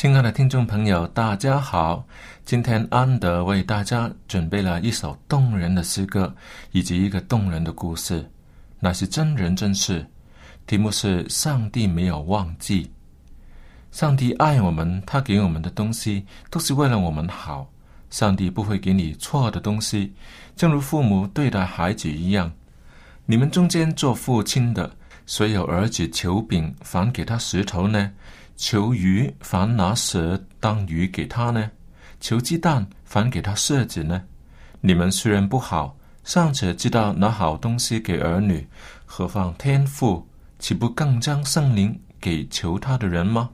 亲爱的听众朋友，大家好！今天安德为大家准备了一首动人的诗歌，以及一个动人的故事，那是真人真事。题目是“上帝没有忘记”。上帝爱我们，他给我们的东西都是为了我们好。上帝不会给你错的东西，正如父母对待孩子一样。你们中间做父亲的，谁有儿子求饼，反给他石头呢？求鱼，反拿蛇当鱼给他呢；求鸡蛋，反给他柿子呢。你们虽然不好，尚且知道拿好东西给儿女，何况天父，岂不更将圣灵给求他的人吗？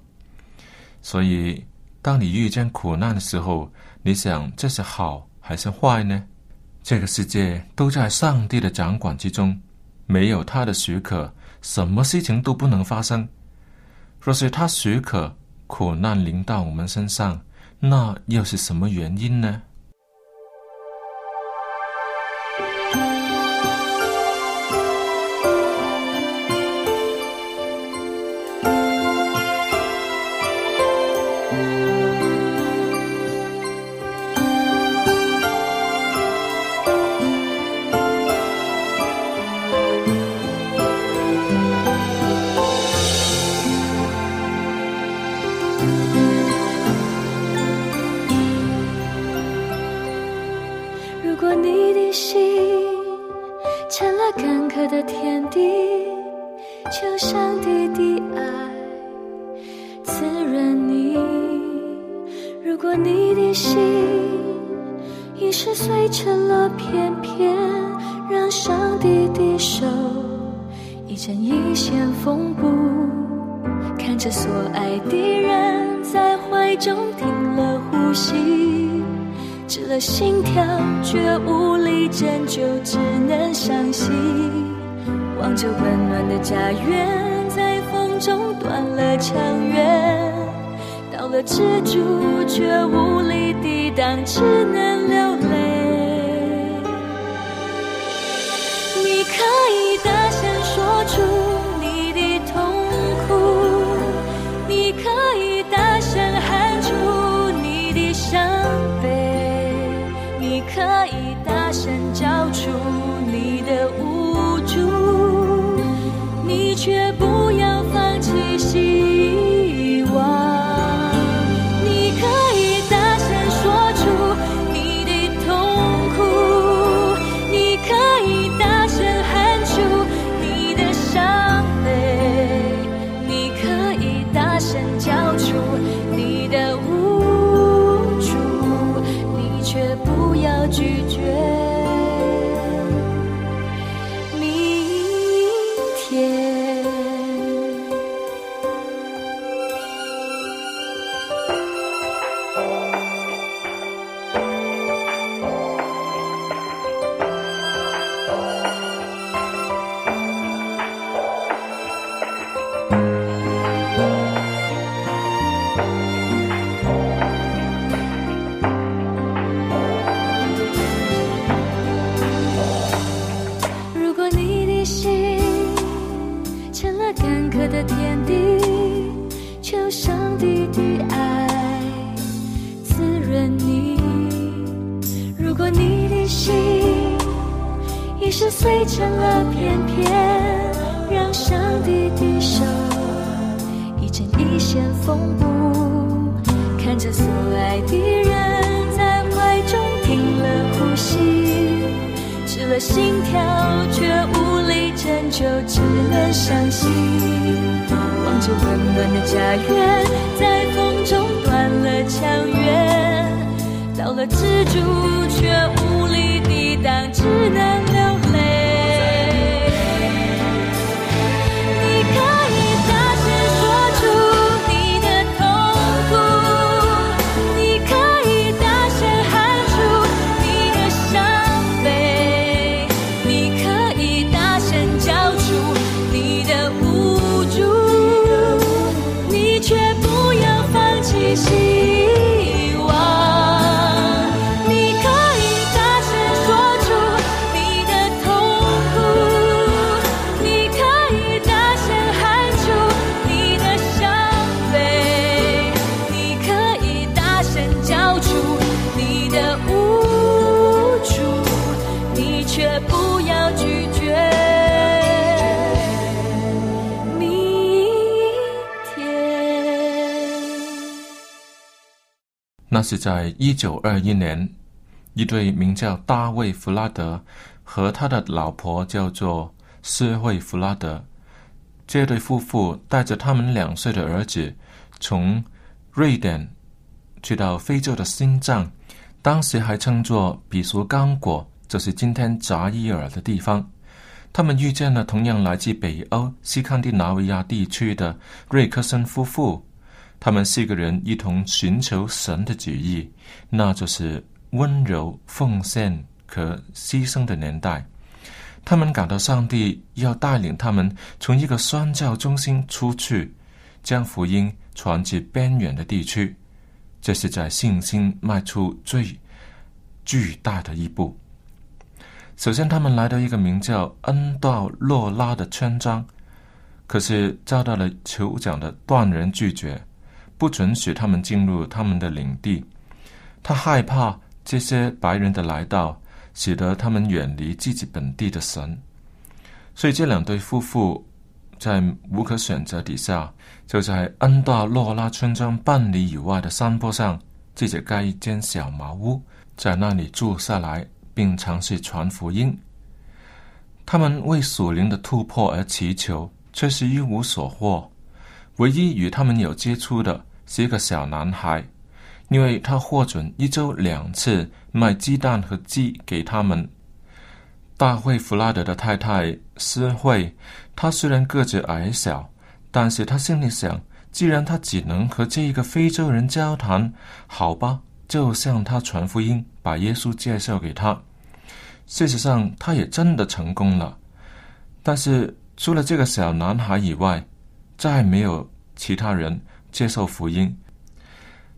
所以，当你遇见苦难的时候，你想这是好还是坏呢？这个世界都在上帝的掌管之中，没有他的许可，什么事情都不能发生。若是他许可苦难临到我们身上，那又是什么原因呢？的手，一针一线缝补，看着所爱的人在怀中停了呼吸，止了心跳却无力拯救，只能伤心望着温暖的家园，在风中断了墙缘，到了支柱却无力抵挡，只能流泪。这干涸的天地求上帝的爱滋润你。如果你的心已是碎成了片片让上帝的手一针一线缝补看着所爱的人在怀中停了呼吸。失了心跳，却无力拯救，只能伤心。望着温暖的家园，在风中断了墙垣，到了支柱，却无力抵挡，只能流是在一九二一年，一对名叫大卫·弗拉德和他的老婆叫做斯惠·弗拉德，这对夫妇带着他们两岁的儿子，从瑞典去到非洲的新藏，当时还称作比苏刚果，就是今天扎伊尔的地方。他们遇见了同样来自北欧西康蒂纳维亚地区的瑞克森夫妇。他们四个人一同寻求神的旨意，那就是温柔、奉献和牺牲的年代。他们感到上帝要带领他们从一个宣教中心出去，将福音传至边远的地区。这是在信心迈出最巨大的一步。首先，他们来到一个名叫恩道洛拉的村庄，可是遭到了酋长的断然拒绝。不准许他们进入他们的领地。他害怕这些白人的来到，使得他们远离自己本地的神。所以这两对夫妇在无可选择底下，就在恩大洛拉村庄半里以外的山坡上，自己盖一间小茅屋，在那里住下来，并尝试传福音。他们为属灵的突破而祈求，却是一无所获。唯一与他们有接触的是一个小男孩，因为他获准一周两次卖鸡蛋和鸡给他们。大卫弗拉德的太太施惠，她虽然个子矮小，但是她心里想，既然他只能和这一个非洲人交谈，好吧，就向他传福音，把耶稣介绍给他。事实上，他也真的成功了。但是除了这个小男孩以外，再没有其他人接受福音。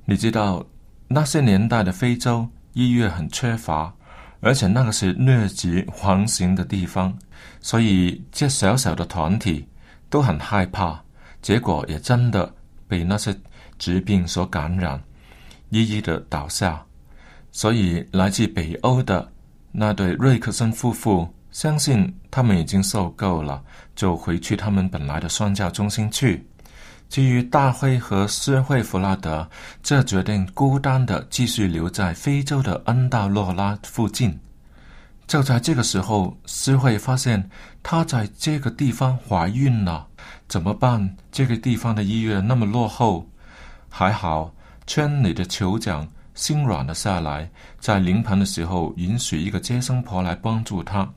你知道那些年代的非洲医院很缺乏，而且那个是疟疾横行的地方，所以这小小的团体都很害怕。结果也真的被那些疾病所感染，一一的倒下。所以来自北欧的那对瑞克森夫妇。相信他们已经受够了，就回去他们本来的宣教中心去。至于大辉和施惠弗拉德，则决定孤单的继续留在非洲的恩道洛拉附近。就在这个时候，施惠发现她在这个地方怀孕了，怎么办？这个地方的医院那么落后。还好，村里的酋长心软了下来，在临盆的时候允许一个接生婆来帮助她。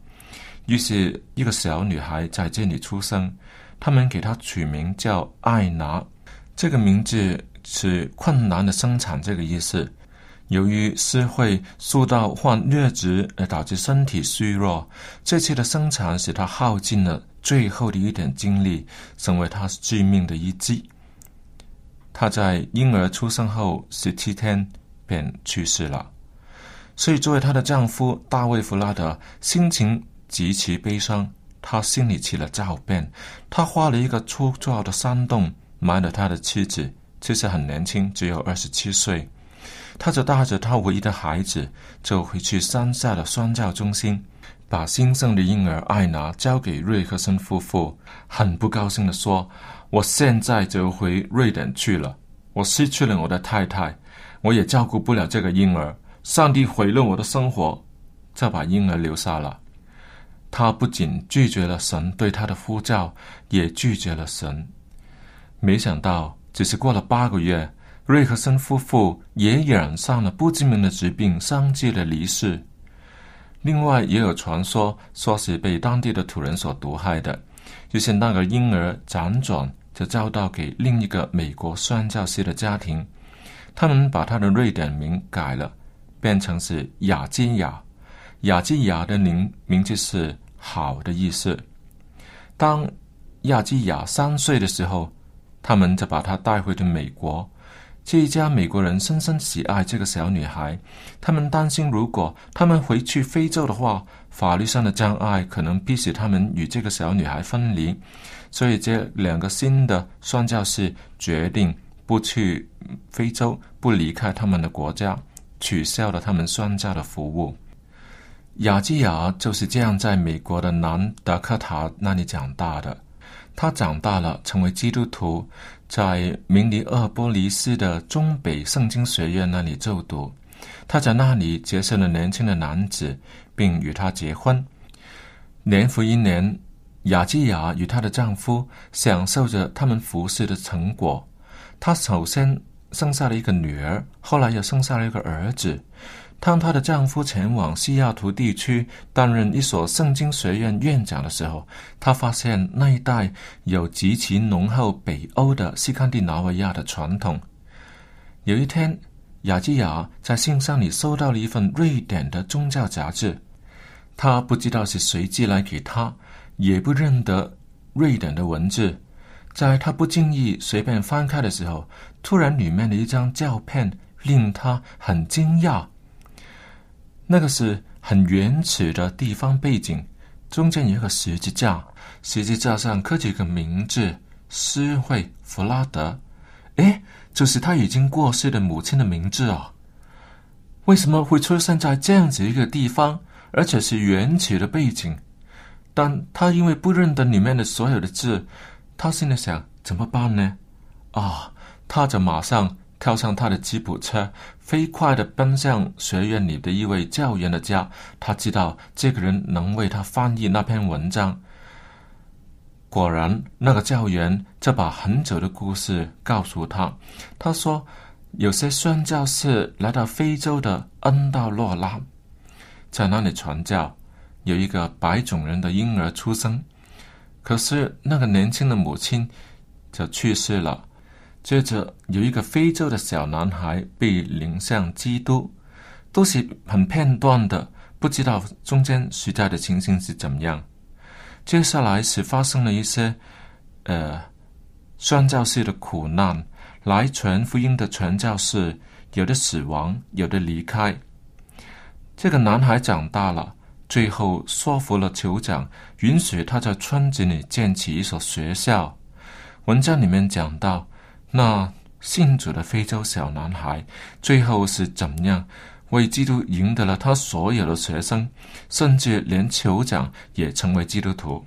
于是，一个小女孩在这里出生，他们给她取名叫艾娜。这个名字是困难的生产这个意思。由于是会受到患疟疾而导致身体虚弱，这次的生产使她耗尽了最后的一点精力，成为她致命的一击。她在婴儿出生后十七天便去世了。所以，作为她的丈夫大卫·弗拉德，心情。极其悲伤，他心里起了躁变。他挖了一个粗糙的山洞，埋了他的妻子，其实很年轻，只有二十七岁。他就带着他唯一的孩子，走回去山下的宣教中心，把新生的婴儿艾娜交给瑞克森夫妇，很不高兴地说：“我现在就回瑞典去了。我失去了我的太太，我也照顾不了这个婴儿。上帝毁了我的生活，就把婴儿留下了。”他不仅拒绝了神对他的呼召，也拒绝了神。没想到，只是过了八个月，瑞克森夫妇也染上了不知名的疾病，相继的离世。另外，也有传说说是被当地的土人所毒害的，就是那个婴儿辗转就交到给另一个美国宣教师的家庭，他们把他的瑞典名改了，变成是雅基雅。雅基亚的名名字是“好的”意思。当亚基亚三岁的时候，他们就把他带回了美国。这一家美国人深深喜爱这个小女孩，他们担心如果他们回去非洲的话，法律上的障碍可能逼使他们与这个小女孩分离，所以这两个新的宣教士决定不去非洲，不离开他们的国家，取消了他们宣教的服务。雅基亚就是这样在美国的南达科塔那里长大的。他长大了，成为基督徒，在明尼阿波利斯的中北圣经学院那里就读。他在那里结识了年轻的男子，并与他结婚。年复一年，雅基亚与她的丈夫享受着他们服侍的成果。她首先生下了一个女儿，后来又生下了一个儿子。当她的丈夫前往西雅图地区担任一所圣经学院院长的时候，她发现那一带有极其浓厚北欧的西康蒂纳维亚的传统。有一天，雅基亚在信箱里收到了一份瑞典的宗教杂志，她不知道是谁寄来给她，也不认得瑞典的文字。在她不经意随便翻开的时候，突然里面的一张照片令她很惊讶。那个是很原始的地方背景，中间有一个十字架，十字架上刻着一个名字“施惠弗拉德”，诶，就是他已经过世的母亲的名字啊。为什么会出现在这样子一个地方，而且是原始的背景？但他因为不认得里面的所有的字，他心里想怎么办呢？啊，他就马上。跳上他的吉普车，飞快的奔向学院里的一位教员的家。他知道这个人能为他翻译那篇文章。果然，那个教员就把很久的故事告诉他。他说，有些宣教士来到非洲的恩道洛拉，在那里传教。有一个白种人的婴儿出生，可是那个年轻的母亲就去世了。接着有一个非洲的小男孩被领向基督，都是很片段的，不知道中间实在的情形是怎么样。接下来是发生了一些，呃，宣教士的苦难，来传福音的传教士有的死亡，有的离开。这个男孩长大了，最后说服了酋长，允许他在村子里建起一所学校。文章里面讲到。那信主的非洲小男孩最后是怎样为基督赢得了他所有的学生，甚至连酋长也成为基督徒？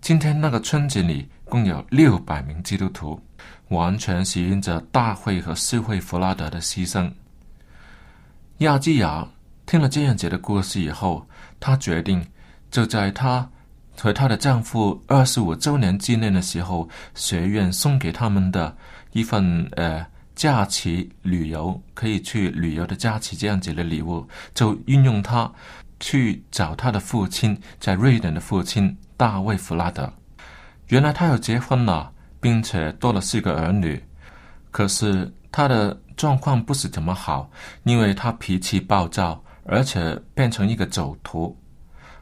今天那个村子里共有六百名基督徒，完全是因着大会和四会弗拉德的牺牲。亚基亚听了这样子的故事以后，他决定就在他和她的丈夫二十五周年纪念的时候，学院送给他们的。一份呃假期旅游可以去旅游的假期这样子的礼物，就运用它去找他的父亲在瑞典的父亲大卫弗拉德。原来他要结婚了，并且多了四个儿女，可是他的状况不是怎么好，因为他脾气暴躁，而且变成一个走徒，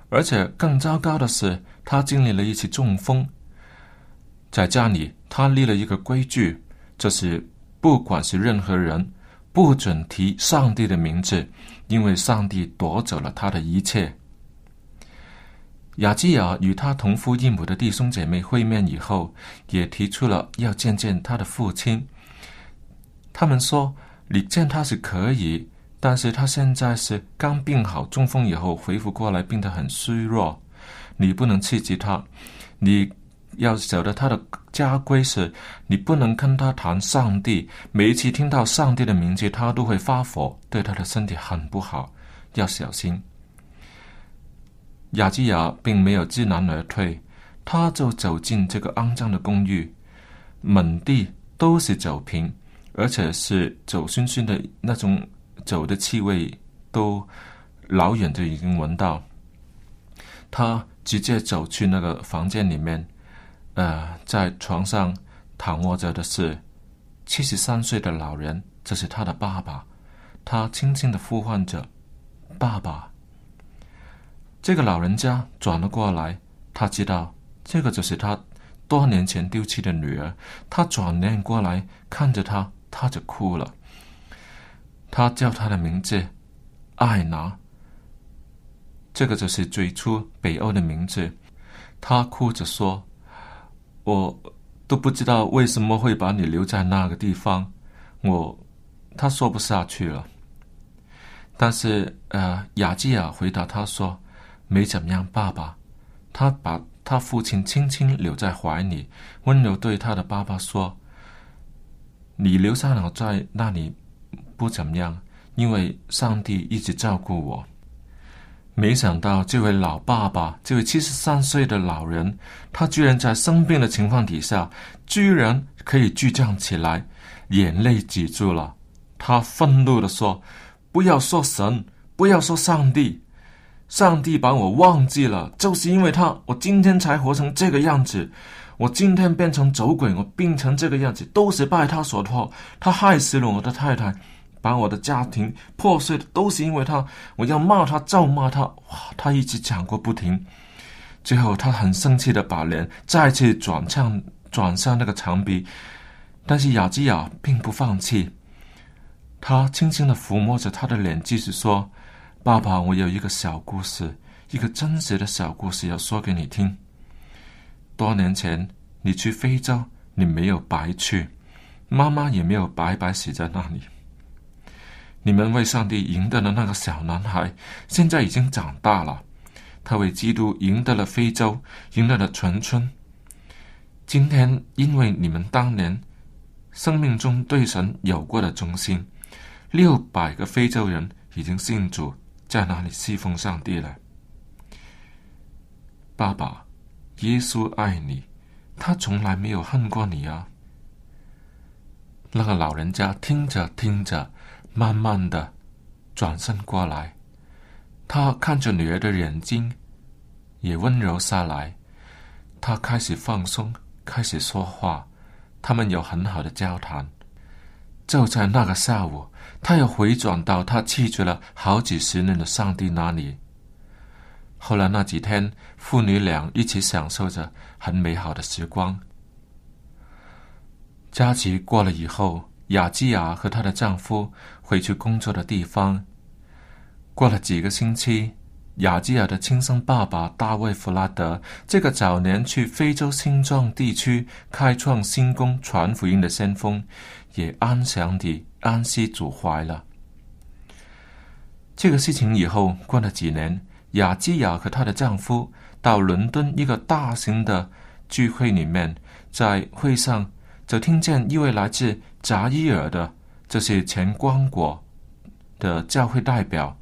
而且更糟糕的是，他经历了一次中风。在家里，他立了一个规矩。就是不管是任何人，不准提上帝的名字，因为上帝夺走了他的一切。雅基亚与他同父异母的弟兄姐妹会面以后，也提出了要见见他的父亲。他们说：“你见他是可以，但是他现在是刚病好中风以后恢复过来，病得很虚弱。你不能刺激他，你要晓得他的家规是，你不能跟他谈上帝。每一次听到上帝的名字，他都会发火，对他的身体很不好，要小心。雅基亚并没有知难而退，他就走进这个肮脏的公寓，满地都是酒瓶，而且是酒醺醺的那种酒的气味，都老远就已经闻到。他直接走去那个房间里面，呃，在床上躺卧着的是七十三岁的老人，这是他的爸爸。他轻轻的呼唤着：“爸爸。”这个老人家转了过来，他知道这个就是他多年前丢弃的女儿。他转脸过来看着他，他就哭了。他叫他的名字艾娜，这个就是最初北欧的名字。他哭着说：“我都不知道为什么会把你留在那个地方。”我他说不下去了。但是呃，雅基亚回答他说。没怎么样，爸爸。他把他父亲轻轻留在怀里，温柔对他的爸爸说：“你留下了在那里不怎么样，因为上帝一直照顾我。”没想到这位老爸爸，这位七十三岁的老人，他居然在生病的情况底下，居然可以倔强起来，眼泪止住了。他愤怒的说：“不要说神，不要说上帝。”上帝把我忘记了，就是因为他，我今天才活成这个样子。我今天变成走鬼，我病成这个样子，都是拜他所托。他害死了我的太太，把我的家庭破碎的，都是因为他。我要骂他，咒骂他，哇！他一直讲个不停。最后，他很生气的把脸再次转向转向那个墙壁，但是雅基亚并不放弃。他轻轻的抚摸着他的脸，继续说。爸爸，我有一个小故事，一个真实的小故事要说给你听。多年前，你去非洲，你没有白去，妈妈也没有白白死在那里。你们为上帝赢得了那个小男孩，现在已经长大了。他为基督赢得了非洲，赢得了全村。今天，因为你们当年生命中对神有过的忠心，六百个非洲人已经信主。在哪里侍奉上帝了？爸爸，耶稣爱你，他从来没有恨过你啊。那个老人家听着听着，慢慢的转身过来，他看着女儿的眼睛，也温柔下来。他开始放松，开始说话，他们有很好的交谈。就在那个下午。他又回转到他弃绝了好几十年的上帝那里。后来那几天，父女俩一起享受着很美好的时光。假期过了以后，雅基亚和她的丈夫回去工作的地方。过了几个星期，雅基亚的亲生爸爸大卫·弗拉德，这个早年去非洲新壮地区开创新宫传福音的先锋，也安详地。安息主怀了。这个事情以后过了几年，雅基亚和她的丈夫到伦敦一个大型的聚会里面，在会上就听见一位来自扎伊尔的，这是前光国的教会代表，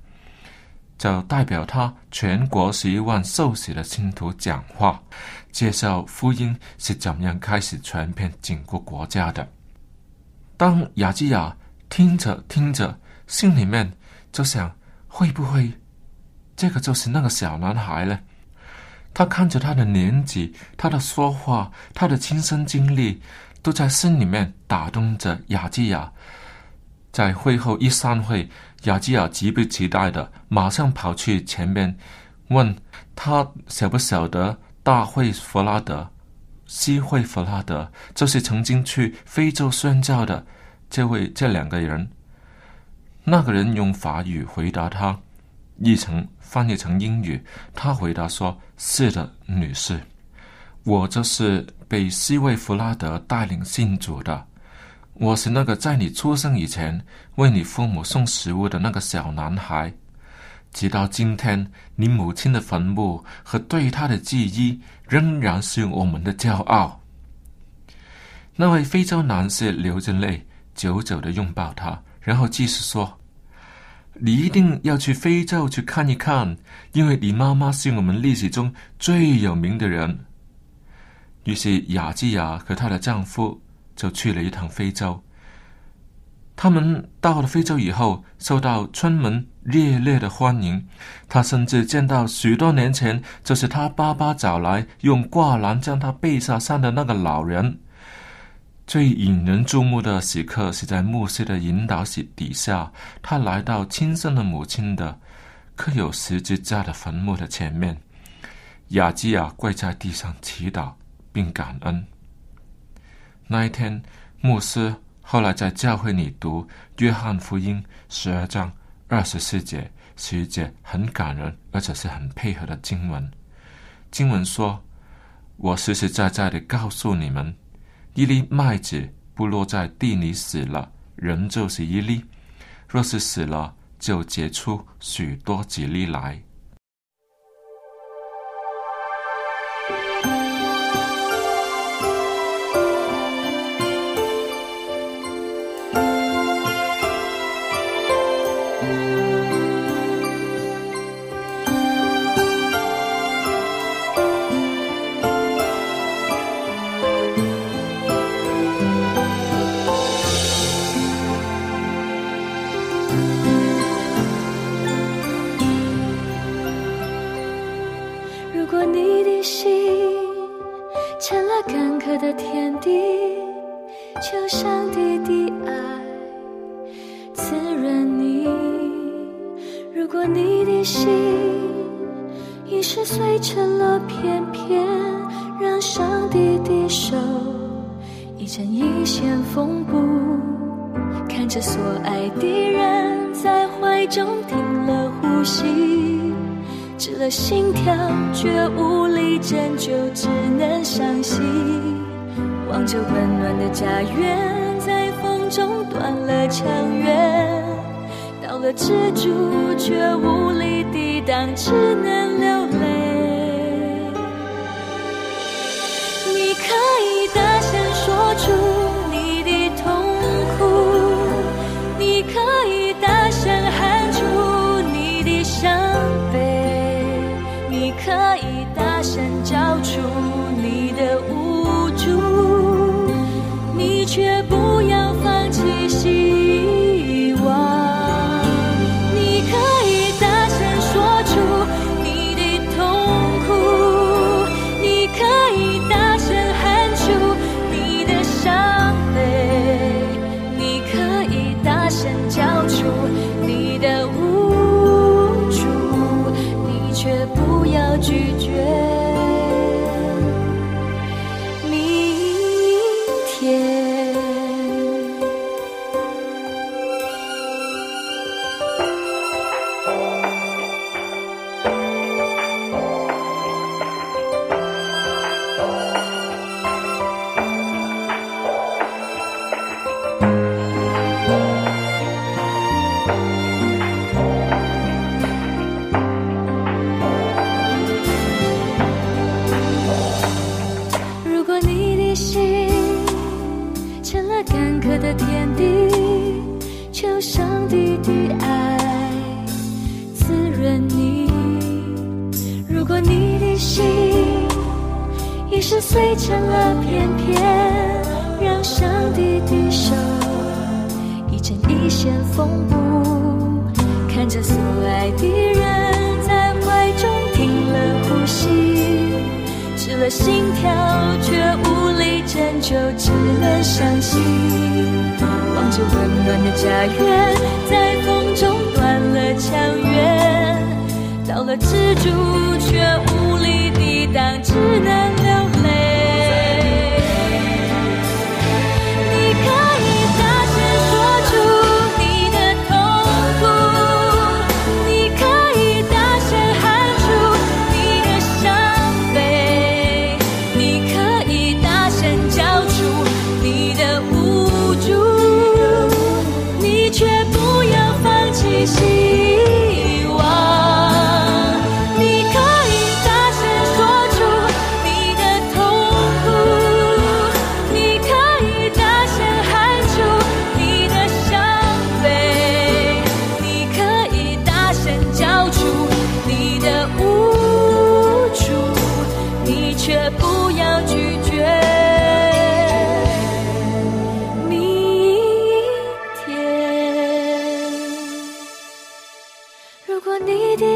就代表他全国十一万受洗的信徒讲话，介绍福音是怎样开始传遍整个国家的。当雅基亚。听着听着，心里面就想：会不会这个就是那个小男孩呢？他看着他的年纪，他的说话，他的亲身经历，都在心里面打动着雅基亚。在会后一散会，雅基亚急不及待的马上跑去前面，问他晓不晓得大会弗拉德、西会弗拉德，就是曾经去非洲宣教的。这位这两个人，那个人用法语回答他，译成翻译成英语。他回答说：“是的，女士，我就是被西维弗拉德带领信主的。我是那个在你出生以前为你父母送食物的那个小男孩。直到今天，你母亲的坟墓和对她的记忆仍然是我们的骄傲。”那位非洲男士流着泪，久久的拥抱他，然后继续说。你一定要去非洲去看一看，因为你妈妈是我们历史中最有名的人。于是雅基亚和她的丈夫就去了一趟非洲。他们到了非洲以后，受到村民热烈的欢迎。他甚至见到许多年前就是他爸爸找来用挂篮将他背下山的那个老人。最引人注目的时刻是在牧师的引导下底下，他来到亲生的母亲的刻有十字架的坟墓的前面，雅基亚跪在地上祈祷并感恩。那一天，牧师后来在教会里读《约翰福音》十二章二十四节，是一节很感人而且是很配合的经文。经文说：“我实实在在的告诉你们。”一粒麦子不落在地里死了，人就是一粒；若是死了，就结出许多几粒来。了干涸的天地求上帝的爱滋润你。如果你的心已是碎成了片片让上帝的手一针一线缝补看着所爱的人在怀中停了呼吸。止了心跳却无力拯救，只能伤心。望着温暖的家园，在风中断了墙垣。到了支柱，却无力抵挡，只能流泪。you. 却无力抵挡只能留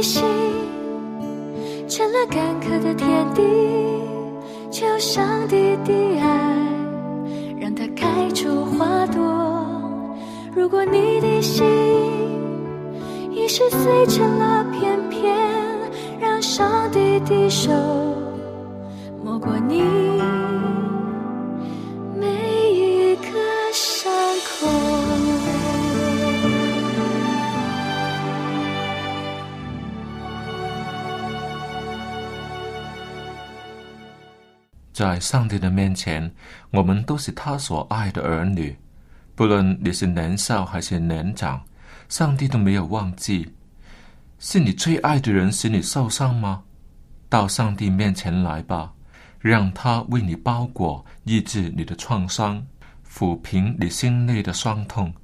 心成了干渴的天地，求上帝的爱让它开出花朵。如果你的心已是碎成了片片，让上帝的手在上帝的面前，我们都是他所爱的儿女，不论你是年少还是年长，上帝都没有忘记。是你最爱的人使你受伤吗？到上帝面前来吧，让他为你包裹，医治你的创伤，抚平你心内的伤痛。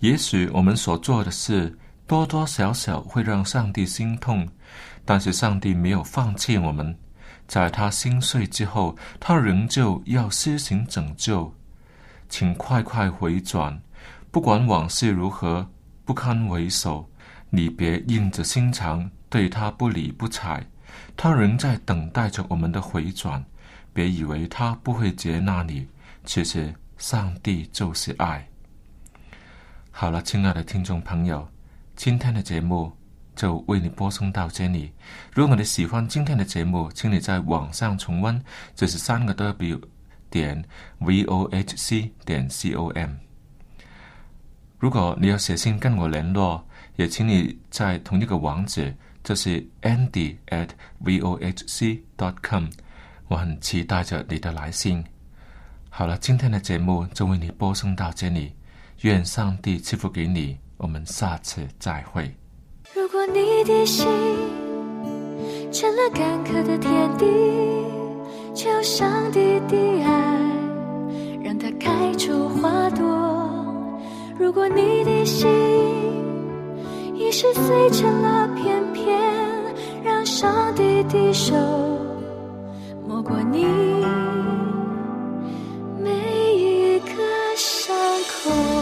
也许我们所做的事多多少少会让上帝心痛，但是上帝没有放弃我们。在他心碎之后，他仍旧要施行拯救，请快快回转。不管往事如何不堪回首，你别硬着心肠对他不理不睬。他仍在等待着我们的回转。别以为他不会接纳你，其实上帝就是爱。好了，亲爱的听众朋友，今天的节目。就为你播送到这里。如果你喜欢今天的节目，请你在网上重温，就是三个 W 点 V O H C 点 C O M。如果你要写信跟我联络，也请你在同一个网址，就是 Andy at V O H C dot com。我很期待着你的来信。好了，今天的节目就为你播送到这里。愿上帝赐福给你。我们下次再会。如果你的心成了干渴的天地，求上帝的爱，让它开出花朵；如果你的心已是碎成了片片，让上帝的手摸过你每一个伤口。